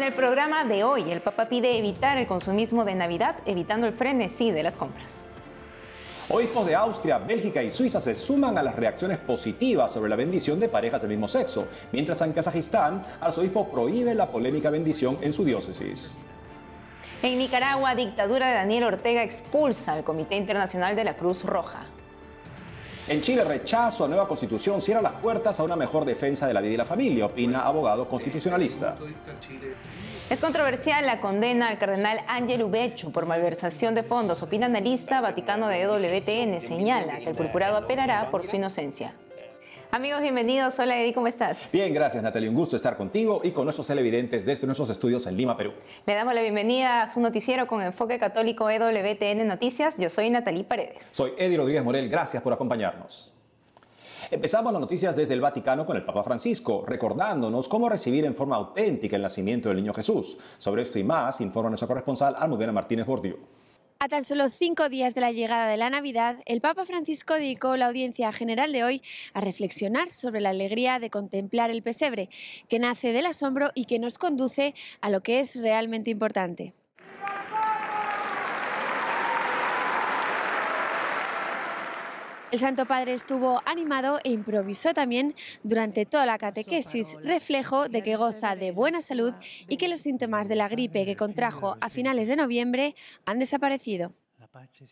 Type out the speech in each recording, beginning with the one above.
En el programa de hoy, el Papa pide evitar el consumismo de Navidad, evitando el frenesí de las compras. Obispos de Austria, Bélgica y Suiza se suman a las reacciones positivas sobre la bendición de parejas del mismo sexo, mientras en Kazajistán, arzobispo prohíbe la polémica bendición en su diócesis. En Nicaragua, dictadura de Daniel Ortega expulsa al Comité Internacional de la Cruz Roja. En Chile, rechazo a nueva constitución cierra las puertas a una mejor defensa de la vida y la familia, opina abogado constitucionalista. Es controversial la condena al cardenal Ángel Ubecho por malversación de fondos. Opina analista Vaticano de EWTN. Señala que el procurado apelará por su inocencia. Amigos, bienvenidos. Hola, Eddie, ¿cómo estás? Bien, gracias, Natalia. Un gusto estar contigo y con nuestros televidentes desde nuestros estudios en Lima, Perú. Le damos la bienvenida a su noticiero con enfoque católico EWTN Noticias. Yo soy Natalie Paredes. Soy Eddie Rodríguez Morel. Gracias por acompañarnos. Empezamos las noticias desde el Vaticano con el Papa Francisco, recordándonos cómo recibir en forma auténtica el nacimiento del niño Jesús. Sobre esto y más, informa nuestro corresponsal Almudena Martínez Bordiú. A tan solo cinco días de la llegada de la Navidad, el Papa Francisco dedicó la audiencia general de hoy a reflexionar sobre la alegría de contemplar el pesebre, que nace del asombro y que nos conduce a lo que es realmente importante. El Santo Padre estuvo animado e improvisó también durante toda la catequesis, reflejo de que goza de buena salud y que los síntomas de la gripe que contrajo a finales de noviembre han desaparecido.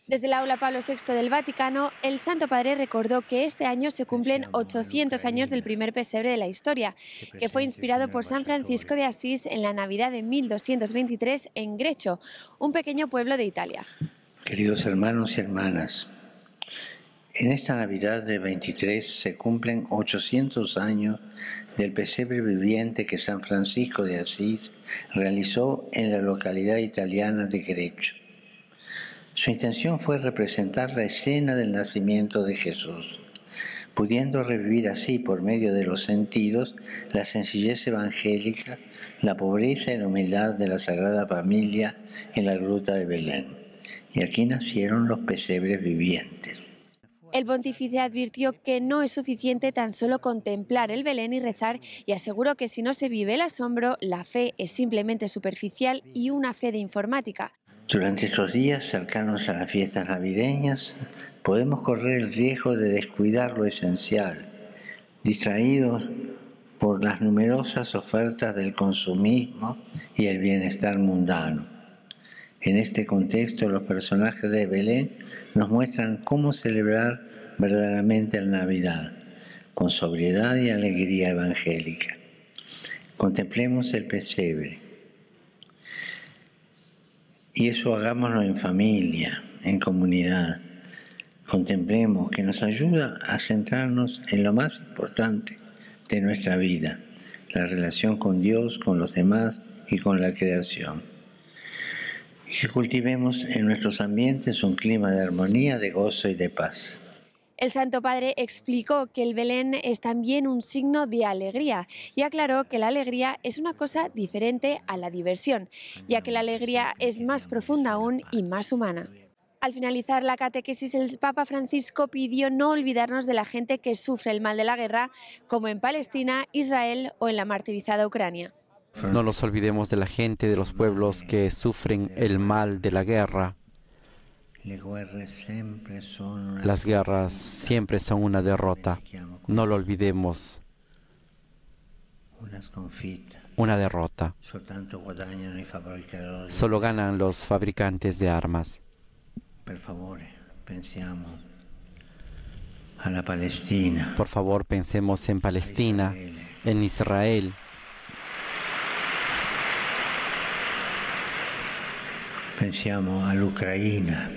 Desde el aula Pablo VI del Vaticano, el Santo Padre recordó que este año se cumplen 800 años del primer pesebre de la historia, que fue inspirado por San Francisco de Asís en la Navidad de 1223 en Grecho, un pequeño pueblo de Italia. Queridos hermanos y hermanas, en esta Navidad de 23 se cumplen 800 años del pesebre viviente que San Francisco de Asís realizó en la localidad italiana de Grecho. Su intención fue representar la escena del nacimiento de Jesús, pudiendo revivir así por medio de los sentidos la sencillez evangélica, la pobreza y la humildad de la Sagrada Familia en la gruta de Belén. Y aquí nacieron los pesebres vivientes. El pontífice advirtió que no es suficiente tan solo contemplar el Belén y rezar y aseguró que si no se vive el asombro, la fe es simplemente superficial y una fe de informática. Durante estos días cercanos a las fiestas navideñas, podemos correr el riesgo de descuidar lo esencial, distraídos por las numerosas ofertas del consumismo y el bienestar mundano. En este contexto, los personajes de Belén nos muestran cómo celebrar verdaderamente la Navidad, con sobriedad y alegría evangélica. Contemplemos el pesebre. Y eso hagámoslo en familia, en comunidad. Contemplemos que nos ayuda a centrarnos en lo más importante de nuestra vida, la relación con Dios, con los demás y con la creación que cultivemos en nuestros ambientes un clima de armonía, de gozo y de paz. El Santo Padre explicó que el Belén es también un signo de alegría y aclaró que la alegría es una cosa diferente a la diversión, ya que la alegría es más profunda aún y más humana. Al finalizar la catequesis, el Papa Francisco pidió no olvidarnos de la gente que sufre el mal de la guerra, como en Palestina, Israel o en la martirizada Ucrania. No nos olvidemos de la gente, de los pueblos que sufren el mal de la guerra. Las guerras siempre son una derrota. No lo olvidemos. Una derrota. Solo ganan los fabricantes de armas. Por favor, pensemos en Palestina, en Israel.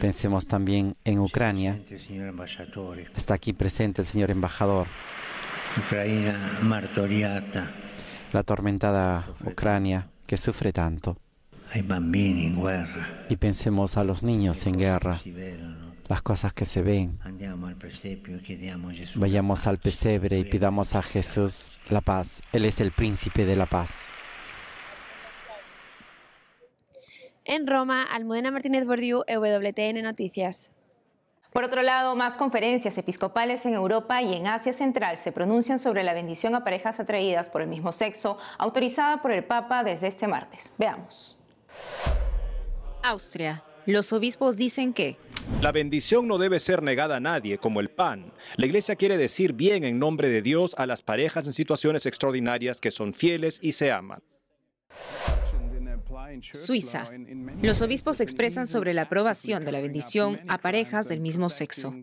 Pensemos también en Ucrania. Está aquí presente el señor embajador. Ucrania martoriata. La atormentada Ucrania que sufre tanto. Hay bambini en guerra. Y pensemos a los niños en guerra. Las cosas que se ven. Vayamos al pesebre y pidamos a Jesús la paz. Él es el príncipe de la paz. En Roma, Almudena Martínez Bordiú, EWTN Noticias. Por otro lado, más conferencias episcopales en Europa y en Asia Central se pronuncian sobre la bendición a parejas atraídas por el mismo sexo, autorizada por el Papa desde este martes. Veamos. Austria. Los obispos dicen que la bendición no debe ser negada a nadie, como el pan. La Iglesia quiere decir bien en nombre de Dios a las parejas en situaciones extraordinarias que son fieles y se aman. Suiza. Los obispos expresan sobre la aprobación de la bendición a parejas del mismo sexo.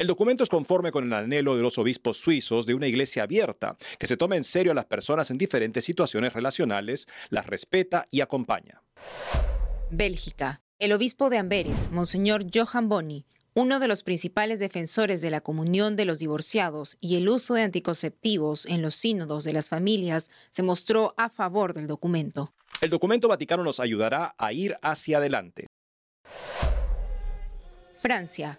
El documento es conforme con el anhelo de los obispos suizos de una iglesia abierta, que se toma en serio a las personas en diferentes situaciones relacionales, las respeta y acompaña. Bélgica. El obispo de Amberes, Monseñor Johan Boni, uno de los principales defensores de la comunión de los divorciados y el uso de anticonceptivos en los sínodos de las familias, se mostró a favor del documento. El documento vaticano nos ayudará a ir hacia adelante. Francia.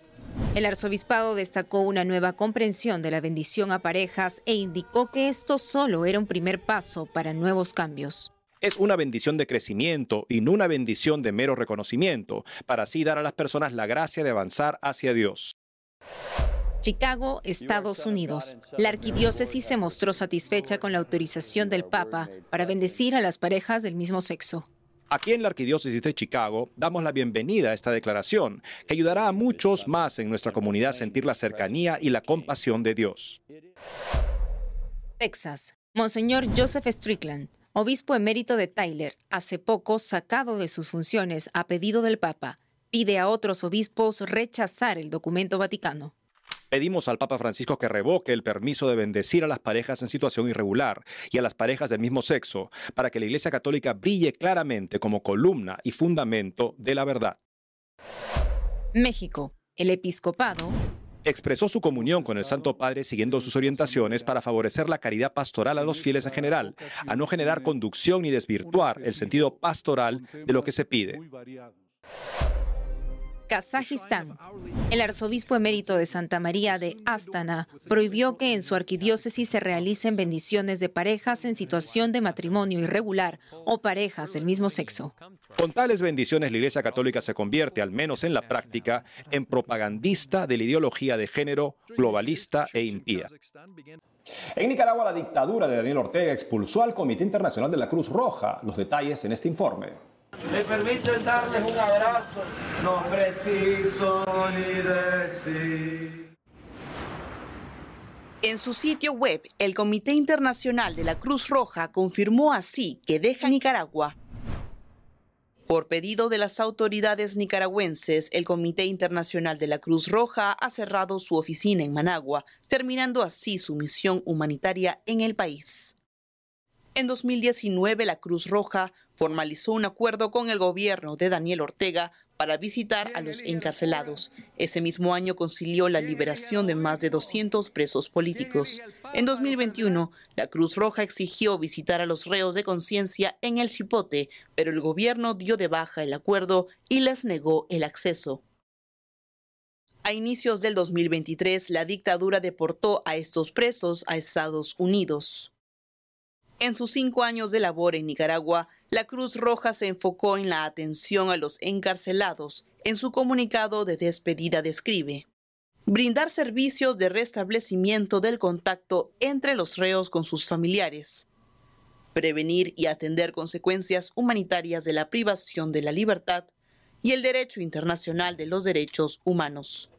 El arzobispado destacó una nueva comprensión de la bendición a parejas e indicó que esto solo era un primer paso para nuevos cambios. Es una bendición de crecimiento y no una bendición de mero reconocimiento, para así dar a las personas la gracia de avanzar hacia Dios. Chicago, Estados Unidos. La arquidiócesis se mostró satisfecha con la autorización del Papa para bendecir a las parejas del mismo sexo. Aquí en la Arquidiócesis de Chicago damos la bienvenida a esta declaración, que ayudará a muchos más en nuestra comunidad a sentir la cercanía y la compasión de Dios. Texas. Monseñor Joseph Strickland, obispo emérito de Tyler, hace poco sacado de sus funciones a pedido del Papa, pide a otros obispos rechazar el documento vaticano. Pedimos al Papa Francisco que revoque el permiso de bendecir a las parejas en situación irregular y a las parejas del mismo sexo, para que la Iglesia Católica brille claramente como columna y fundamento de la verdad. México. El episcopado expresó su comunión con el Santo Padre siguiendo sus orientaciones para favorecer la caridad pastoral a los fieles en general, a no generar conducción ni desvirtuar el sentido pastoral de lo que se pide. Kazajistán. El arzobispo emérito de Santa María de Astana prohibió que en su arquidiócesis se realicen bendiciones de parejas en situación de matrimonio irregular o parejas del mismo sexo. Con tales bendiciones, la Iglesia Católica se convierte, al menos en la práctica, en propagandista de la ideología de género globalista e impía. En Nicaragua, la dictadura de Daniel Ortega expulsó al Comité Internacional de la Cruz Roja. Los detalles en este informe. Me permiten darles un abrazo, no preciso ni decir. En su sitio web, el Comité Internacional de la Cruz Roja confirmó así que deja Nicaragua. Por pedido de las autoridades nicaragüenses, el Comité Internacional de la Cruz Roja ha cerrado su oficina en Managua, terminando así su misión humanitaria en el país. En 2019, la Cruz Roja formalizó un acuerdo con el gobierno de Daniel Ortega para visitar a los encarcelados. Ese mismo año concilió la liberación de más de 200 presos políticos. En 2021, la Cruz Roja exigió visitar a los reos de conciencia en el Chipote, pero el gobierno dio de baja el acuerdo y les negó el acceso. A inicios del 2023, la dictadura deportó a estos presos a Estados Unidos. En sus cinco años de labor en Nicaragua, la Cruz Roja se enfocó en la atención a los encarcelados. En su comunicado de despedida describe brindar servicios de restablecimiento del contacto entre los reos con sus familiares, prevenir y atender consecuencias humanitarias de la privación de la libertad y el derecho internacional de los derechos humanos.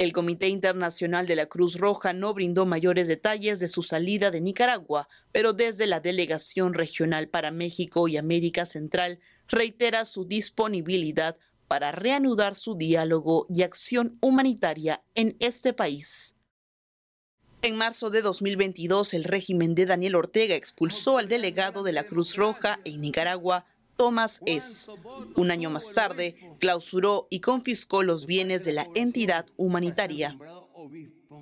El Comité Internacional de la Cruz Roja no brindó mayores detalles de su salida de Nicaragua, pero desde la Delegación Regional para México y América Central reitera su disponibilidad para reanudar su diálogo y acción humanitaria en este país. En marzo de 2022, el régimen de Daniel Ortega expulsó al delegado de la Cruz Roja en Nicaragua, Thomas S. Un año más tarde, clausuró y confiscó los bienes de la entidad humanitaria.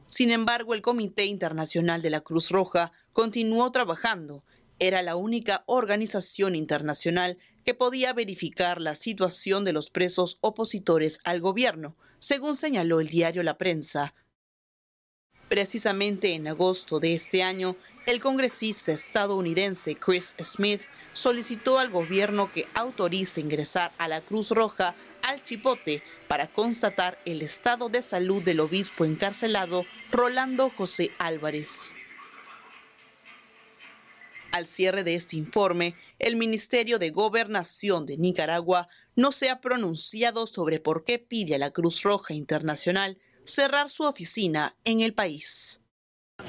Sin embargo, el Comité Internacional de la Cruz Roja continuó trabajando. Era la única organización internacional que podía verificar la situación de los presos opositores al gobierno, según señaló el diario La Prensa. Precisamente en agosto de este año, el congresista estadounidense Chris Smith solicitó al gobierno que autorice ingresar a la Cruz Roja al Chipote para constatar el estado de salud del obispo encarcelado Rolando José Álvarez. Al cierre de este informe, el Ministerio de Gobernación de Nicaragua no se ha pronunciado sobre por qué pide a la Cruz Roja Internacional cerrar su oficina en el país.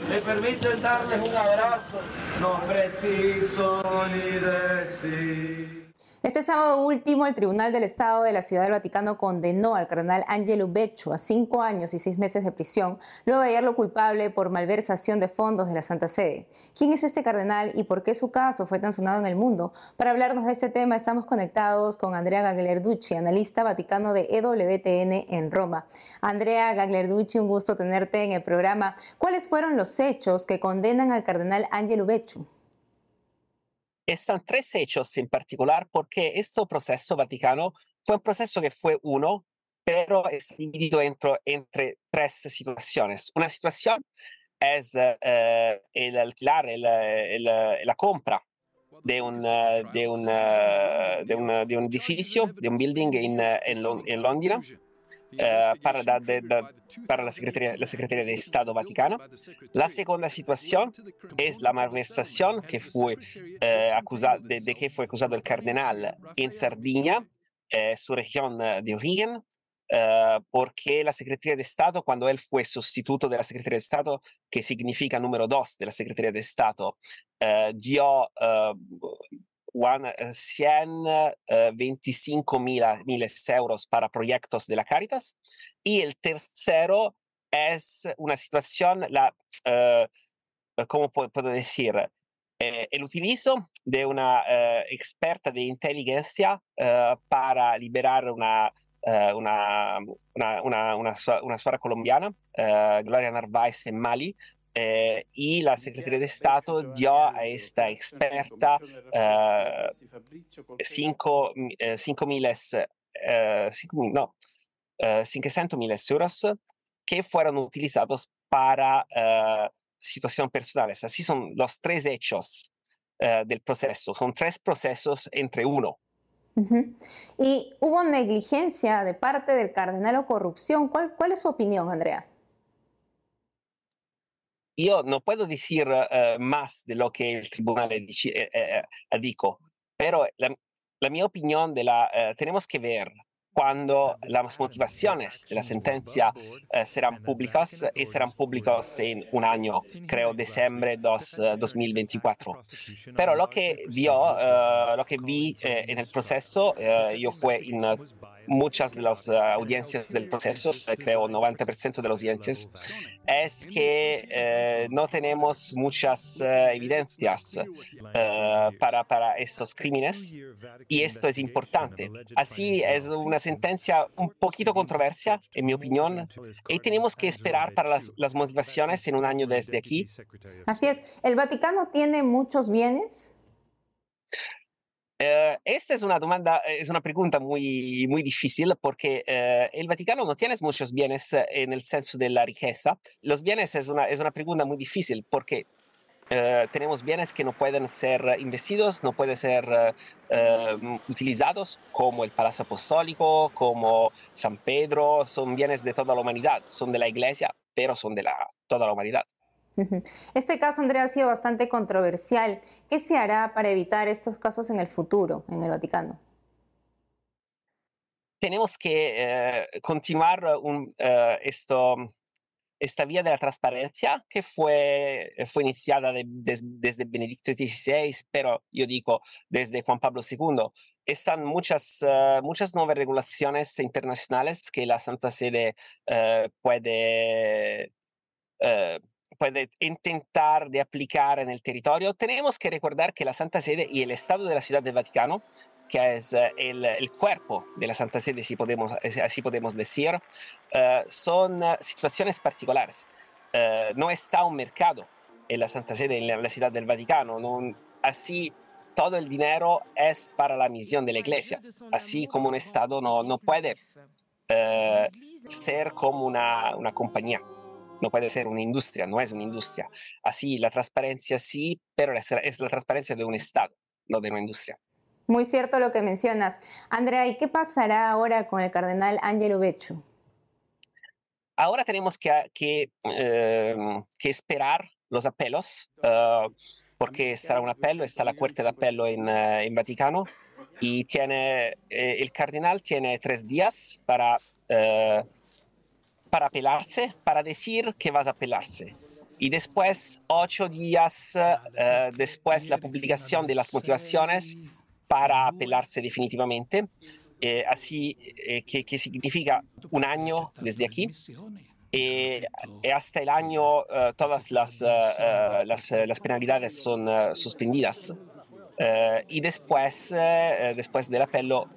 Me permiten darles un abrazo, no preciso ni decir. Este sábado último, el Tribunal del Estado de la Ciudad del Vaticano condenó al cardenal Angelo Beccio a cinco años y seis meses de prisión, luego de hallarlo culpable por malversación de fondos de la Santa Sede. ¿Quién es este cardenal y por qué su caso fue tan sonado en el mundo? Para hablarnos de este tema, estamos conectados con Andrea Gaglerducci, analista vaticano de EWTN en Roma. Andrea Gaglerducci, un gusto tenerte en el programa. ¿Cuáles fueron los hechos que condenan al cardenal Angelo Beccio? Están tres hechos en particular porque este proceso vaticano fue un proceso que fue uno, pero es dividido entre, entre tres situaciones. Una situación es uh, el alquilar, el, el, la compra de un, de, un, de, un, de un edificio, de un building en, en, en Londra eh, para, da, de, da, para la, Secretaría, la Secretaría de Estado Vaticano. La segunda situación es la malversación que fue, eh, acusado, de, de, que fue acusado el cardenal en Sardinia, eh, su región de origen, Uh, porque la Secretaría de Estado, cuando él fue sustituto de la Secretaría de Estado, que significa número dos de la Secretaría de Estado, uh, dio uh, 125 mil euros para proyectos de la Caritas. Y el tercero es una situación, la, uh, ¿cómo puedo decir? Eh, el utilizo de una uh, experta de inteligencia uh, para liberar una, una, una, una, una, suara colombiana, Gloria Narváez en Mali, eh, y la Secretaría de Estado dio a esta experta 5 uh, uh, miles, uh, no, 500 mil euros que fueron utilizados para situaciones personales. Así son los tres hechos del proceso. Son tres procesos entre uno. Uh -huh. ¿Y hubo negligencia de parte del cardenal o corrupción? ¿Cuál, cuál es su opinión, Andrea? Yo no puedo decir uh, más de lo que el tribunal dice, eh, eh, dijo, pero la, la, mi opinión de la, uh, tenemos que ver cuando las motivaciones de la sentencia uh, serán públicas y serán públicas en un año, creo diciembre dos, 2024. Pero lo que vio, lo que vi en el proceso, yo fue en muchas de las audiencias del proceso, creo 90% de las audiencias, es que eh, no tenemos muchas evidencias para, para estos crímenes y esto es importante. Así es una sentencia un poquito controversia, en mi opinión, y tenemos que esperar para las, las motivaciones en un año desde aquí. Así es. ¿El Vaticano tiene muchos bienes? Uh, esta es una demanda, es una pregunta muy, muy difícil porque uh, el Vaticano no tiene muchos bienes en el senso de la riqueza. Los bienes es una, es una pregunta muy difícil porque uh, tenemos bienes que no pueden ser investidos, no pueden ser utilizados como el Palacio Apostólico, como San Pedro, son bienes de toda la humanidad, son de la Iglesia, pero son de la, toda la humanidad. Este caso, Andrea, ha sido bastante controversial. ¿Qué se hará para evitar estos casos en el futuro en el Vaticano? Tenemos que eh, continuar un, esto, esta vía de la transparencia que fue, fue iniciada de, de, desde Benedicto XVI, pero yo digo desde Juan Pablo II. Están muchas, uh, muchas nuevas regulaciones internacionales que la Santa Sede uh, puede puede intentar de aplicar en el territorio, tenemos que recordar que la Santa Sede y el Estado de la Ciudad del Vaticano, que es uh, el, el, cuerpo de la Santa Sede, si podemos, así podemos decir, uh, son uh, situaciones particulares. no está un mercado en la Santa Sede, en la, la Ciudad del Vaticano. No, así todo el dinero es para la misión de la Iglesia. Así como un Estado no, no puede ser como una, una compañía no puede ser una industria, no es una industria. Así, la transparencia sí, pero es, es la transparencia de un Estado, no de una industria. Muy cierto lo que mencionas. Andrea, ¿y qué pasará ahora con el cardenal Angelo Becciu? Ahora tenemos que, que, em, que esperar los apelos, ah, porque estará un apelo, está la Corte de Apelo en, uh, en Vaticano y tiene, eh, el cardenal tiene tres días para, uh, para apelarse, para decir que vas a apelarse. Y después, ocho días uh, después la publicación de las motivaciones para apelarse definitivamente. Eh, así eh, que, que, significa un año desde aquí. Eh, hasta el año uh, todas las, uh, uh, las, las, penalidades son suspendidas. y después, después del apelo,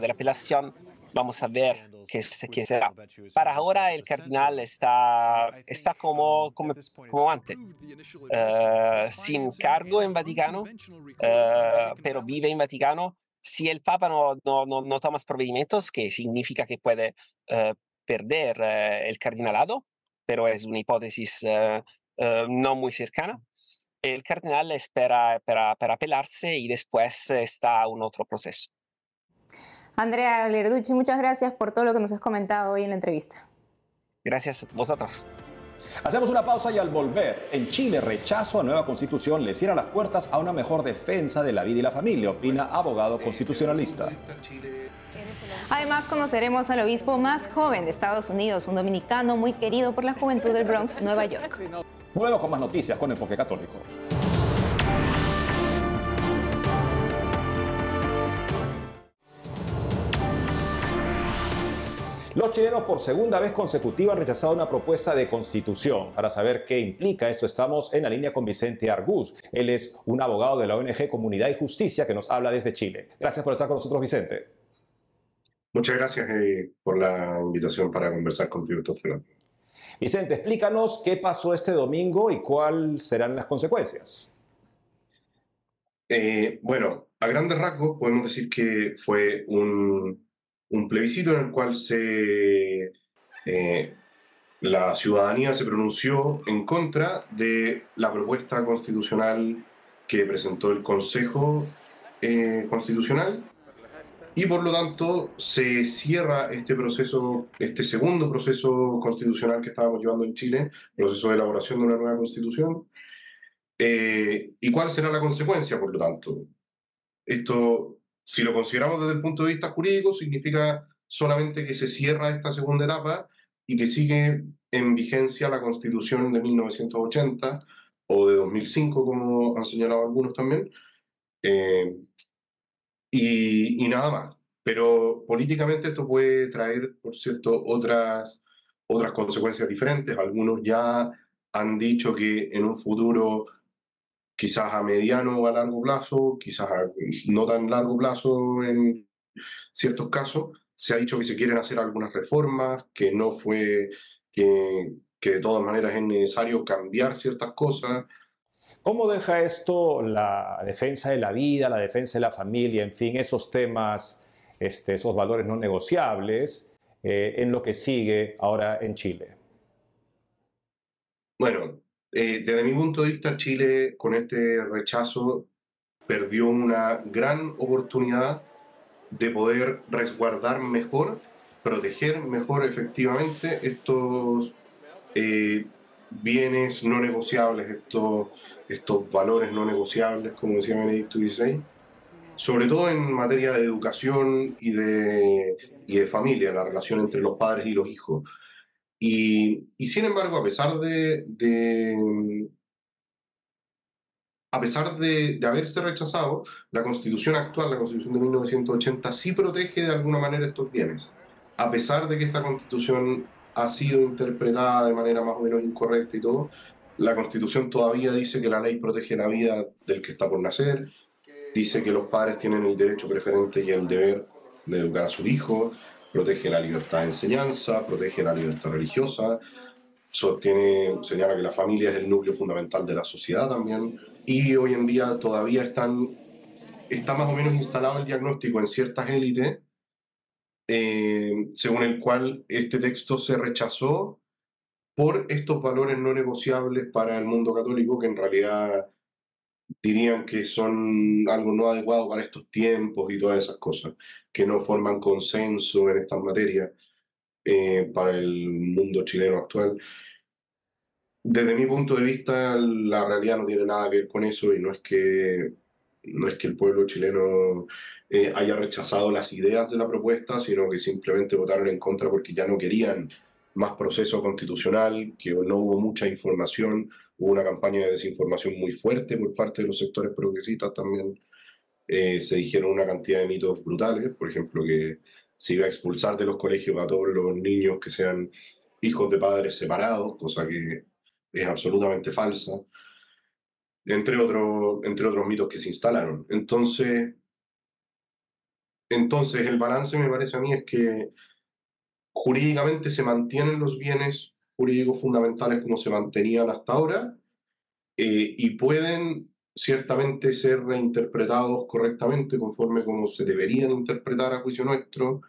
de la apelación, vamos a ver qué, qué, será. Para ahora el cardenal está, está como, como, como antes, sin cargo en Vaticano, pero vive en Vaticano. Si el Papa no, no, no, no toma procedimientos, que significa que puede perder eh, el cardinalado, pero es una hipótesis no muy cercana. El cardenal espera para, para apelarse y después está un otro proceso. Andrea Lerducci, muchas gracias por todo lo que nos has comentado hoy en la entrevista. Gracias a vosotros. Hacemos una pausa y al volver, en Chile rechazo a nueva constitución le cierra las puertas a una mejor defensa de la vida y la familia, opina abogado constitucionalista. Además, conoceremos al obispo más joven de Estados Unidos, un dominicano muy querido por la juventud del Bronx, Nueva York. Volvemos con más noticias con Enfoque Católico. Los chilenos por segunda vez consecutiva han rechazado una propuesta de constitución. Para saber qué implica esto, estamos en la línea con Vicente Argús. Él es un abogado de la ONG Comunidad y Justicia que nos habla desde Chile. Gracias por estar con nosotros, Vicente. Muchas gracias eh, por la invitación para conversar contigo temas. Vicente, explícanos qué pasó este domingo y cuáles serán las consecuencias. Eh, bueno, a grandes rasgos podemos decir que fue un, un plebiscito en el cual eh, la ciudadanía se pronunció en contra de la propuesta constitucional que presentó el Consejo eh, Constitucional y por lo tanto se cierra este proceso, este segundo proceso constitucional que estábamos llevando en Chile, proceso de elaboración de una nueva constitución. Eh, ¿Y cuál será la consecuencia, por lo tanto? Esto, si lo consideramos desde el punto de vista jurídico, significa solamente que se cierra esta segunda etapa y que sigue en vigencia la constitución de 1980 o de 2005, como han señalado algunos también. Eh, y, nada más. Pero políticamente esto puede traer, por cierto, otras, otras consecuencias diferentes. Algunos ya han dicho que en un futuro, quizás a mediano o a largo plazo, quizás a no tan largo plazo en ciertos casos, se ha dicho que se quieren hacer algunas reformas, que no fue, que, que de todas maneras es necesario cambiar ciertas cosas. ¿Cómo deja esto la defensa de la vida, la defensa de la familia, en fin, esos temas, este, esos valores no negociables eh, en lo que sigue ahora en Chile? Bueno, eh, desde mi punto de vista, Chile con este rechazo perdió una gran oportunidad de poder resguardar mejor, proteger mejor efectivamente estos eh, bienes no negociables, estos, estos valores no negociables, como decía Benedicto XVI, sobre todo en materia de educación y de, y de familia, la relación entre los padres y los hijos. Y, y sin embargo, a pesar de, de a pesar de, de, haberse rechazado, la constitución actual, la constitución de 1980, sí protege de alguna manera estos bienes. A pesar de que esta constitución ha sido interpretada de manera más o menos incorrecta y todo, la Constitución todavía dice que la ley protege la vida del que está por nacer, dice que los padres tienen el derecho preferente y el deber de educar a su hijo, protege la libertad de enseñanza, protege la libertad religiosa, sostiene, señala que la familia es el núcleo fundamental de la sociedad también, y hoy en día todavía están, está más o menos instalado el diagnóstico en ciertas élites eh, según el cual este texto se rechazó por estos valores no negociables para el mundo católico, que en realidad dirían que son algo no adecuado para estos tiempos y todas esas cosas, que no forman consenso en estas materias eh, para el mundo chileno actual. Desde mi punto de vista, la realidad no tiene nada que ver con eso y no es que, no es que el pueblo chileno eh, haya rechazado las ideas de la propuesta, sino que simplemente votaron en contra porque ya no querían más proceso constitucional, que no hubo mucha información, hubo una campaña de desinformación muy fuerte por parte de los sectores progresistas también. Eh, se dijeron una cantidad de mitos brutales, por ejemplo, que se iba a expulsar de los colegios a todos los niños que sean hijos de padres separados, cosa que es absolutamente falsa, entre, otros entre otros mitos que se instalaron. Entonces, entonces, el balance me parece a mí es que jurídicamente se mantienen los bienes jurídicos fundamentales como se mantenían hasta ahora eh, y pueden ciertamente ser reinterpretados correctamente conforme como se deberían interpretar a juicio nuestro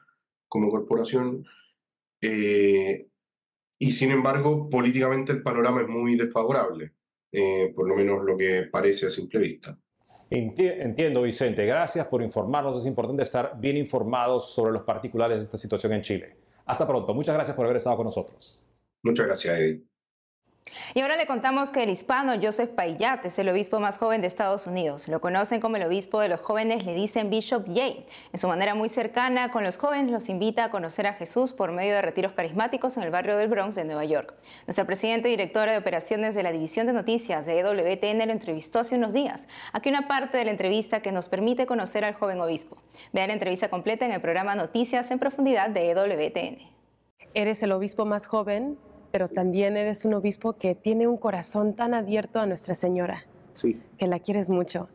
como corporación. Eh, y sin embargo, políticamente el panorama es muy desfavorable, eh, por lo menos lo que parece a simple vista. Entiendo, Vicente. Gracias por informarnos. Es importante estar bien informados sobre los particulares de esta situación en Chile. Hasta pronto. Muchas gracias por haber estado con nosotros. Muchas gracias, Eddie. Y ahora le contamos que el hispano Joseph Payat es el obispo más joven de Estados Unidos. Lo conocen como el obispo de los jóvenes, le dicen Bishop Jay. En su manera muy cercana con los jóvenes los invita a conocer a Jesús por medio de retiros carismáticos en el barrio del Bronx de Nueva York. Nuestra presidenta y directora de operaciones de la División de Noticias de EWTN lo entrevistó hace unos días. Aquí una parte de la entrevista que nos permite conocer al joven obispo. Vea la entrevista completa en el programa Noticias en Profundidad de EWTN. Eres el obispo más joven pero también eres un obispo que tiene un corazón tan abierto a Nuestra Señora. Sí. Que la quieres mucho.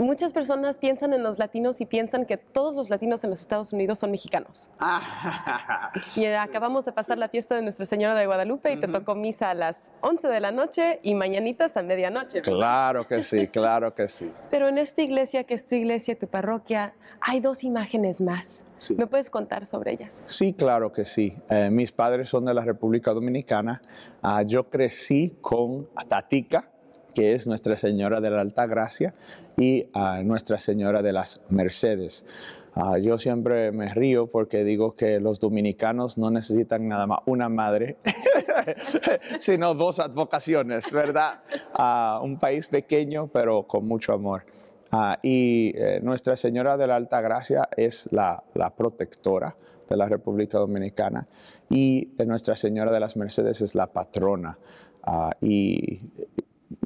Muchas personas piensan en los latinos y piensan que todos los latinos en los Estados Unidos son mexicanos. y acabamos de pasar la fiesta de Nuestra Señora de Guadalupe y te tocó misa a las 11 de la noche y mañanitas a medianoche. Claro que sí, claro que sí. Pero en esta iglesia, que es tu iglesia, tu parroquia, hay dos imágenes más. ¿Me puedes contar sobre ellas? Sí, claro que sí. Eh, mis padres son de la República Dominicana. Ah, yo crecí con Tatica, que es Nuestra Señora de la Alta Gracia, y a Nuestra Señora de las Mercedes. Ah, yo siempre me río porque digo que los dominicanos no necesitan nada más una madre, sino dos advocaciones, ¿verdad? Uh, un país pequeño, pero con mucho amor. Ah, y eh, Nuestra Señora de la Alta Gracia es la, la protectora de la República Dominicana y Nuestra Señora de las Mercedes es la patrona. y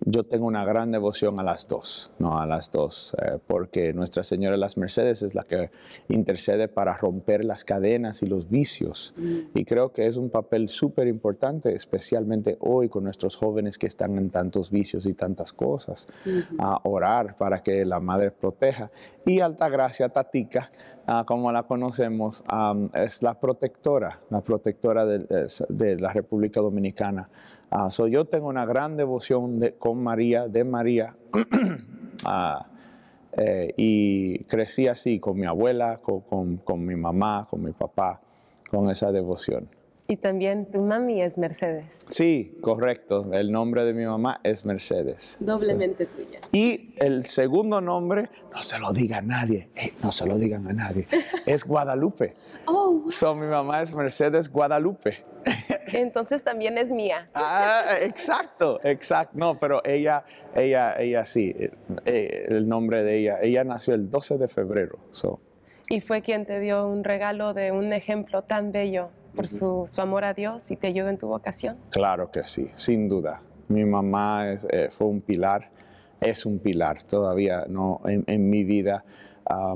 yo tengo una gran devoción a las dos, ¿no? a las dos, eh, porque Nuestra Señora de las Mercedes es la que intercede para romper las cadenas y los vicios. Mm. Y creo que es un papel súper importante, especialmente hoy con nuestros jóvenes que están en tantos vicios y tantas cosas, a orar para que la Madre proteja. Y Alta Gracia Tatica, ah, como la conocemos, es la protectora, la protectora de la República Dominicana. Ah, yo tengo una gran devoción con María, de María, ah, eh, y crecí así con mi abuela, con, con, mi mamá, con mi papá, con esa devoción. Y también tu mami es Mercedes. Sí, correcto. El nombre de mi mamá es Mercedes. Doblemente tuya. Y el segundo nombre, no se lo diga a nadie, eh, no se lo digan a nadie, es Guadalupe. Oh. So, mi mamá es Mercedes Guadalupe. Entonces también es mía. Ah, exacto, exacto. No, pero ella, ella, ella sí, eh, el nombre de ella, ella nació el 12 de febrero. Y fue quien te dio un regalo de un ejemplo tan bello por su, amor a Dios y te ayudó en tu vocación. Claro que sí, sin duda. Mi mamá eh, fue un pilar, es un pilar todavía no en mi vida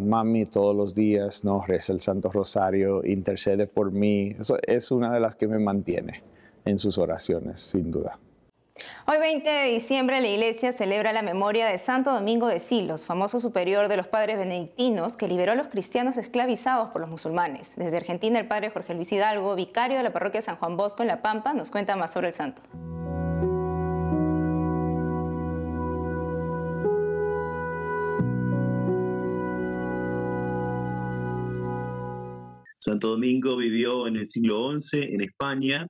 mami todos los días, ¿no? reza el Santo Rosario, intercede por mí. Eso es una de las que me mantiene en sus oraciones, sin duda. Hoy 20 de diciembre la iglesia celebra la memoria de Santo Domingo de Silos, famoso superior de los padres benedictinos que liberó a los cristianos esclavizados por los musulmanes. Desde Argentina el padre Jorge Luis Hidalgo, vicario de la parroquia San Juan Bosco en La Pampa, nos cuenta más sobre el santo. Santo Domingo vivió en el siglo XI en España,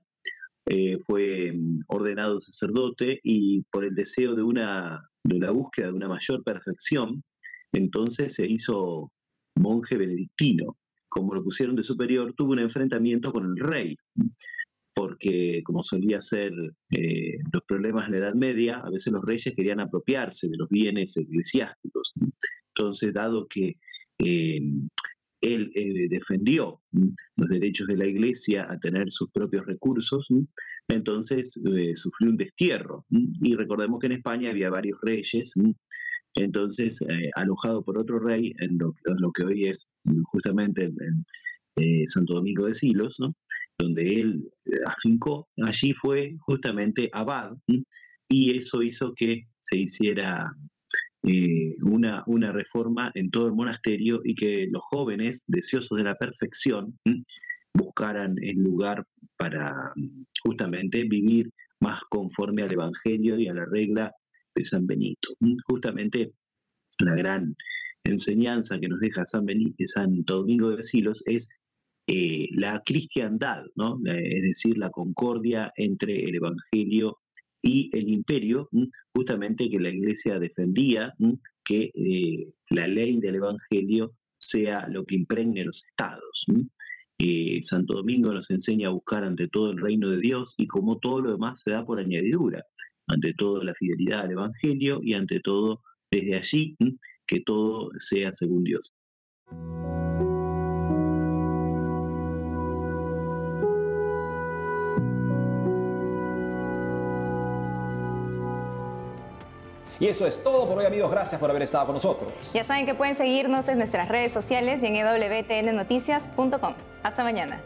eh, fue mm, ordenado sacerdote y por el deseo de una, de búsqueda de una mayor perfección, entonces se hizo monje benedictino. Como lo pusieron de superior, tuvo un enfrentamiento con el rey, porque como solía ser eh, los problemas en la Edad Media, a veces los reyes querían apropiarse de los bienes eclesiásticos. Entonces, dado que eh, él eh, defendió los derechos de la iglesia a tener sus propios recursos, entonces eh, sufrió un destierro. Y recordemos que en España había varios reyes, entonces eh, alojado por otro rey en lo, que hoy es justamente Santo Domingo de Silos, donde él afincó, allí fue justamente abad, y eso hizo que se hiciera eh, una, una reforma en todo el monasterio y que los jóvenes, deseosos de la perfección, buscaran el lugar para justamente vivir más conforme al Evangelio y a la regla de San Benito. Justamente la gran enseñanza que nos deja San, Benito, San Domingo de Silos es eh, la cristiandad, ¿no? es decir, la concordia entre el Evangelio y el imperio, justamente que la iglesia defendía que eh, la ley del Evangelio sea lo que impregne los estados. Eh, Santo Domingo nos enseña a buscar ante todo el reino de Dios y como todo lo demás se da por añadidura, ante todo la fidelidad al Evangelio y ante todo desde allí que todo sea según Dios. Y eso es todo por hoy amigos, gracias por haber estado con nosotros. Ya saben que pueden seguirnos en nuestras redes sociales y en wtnnoticias.com. Hasta mañana.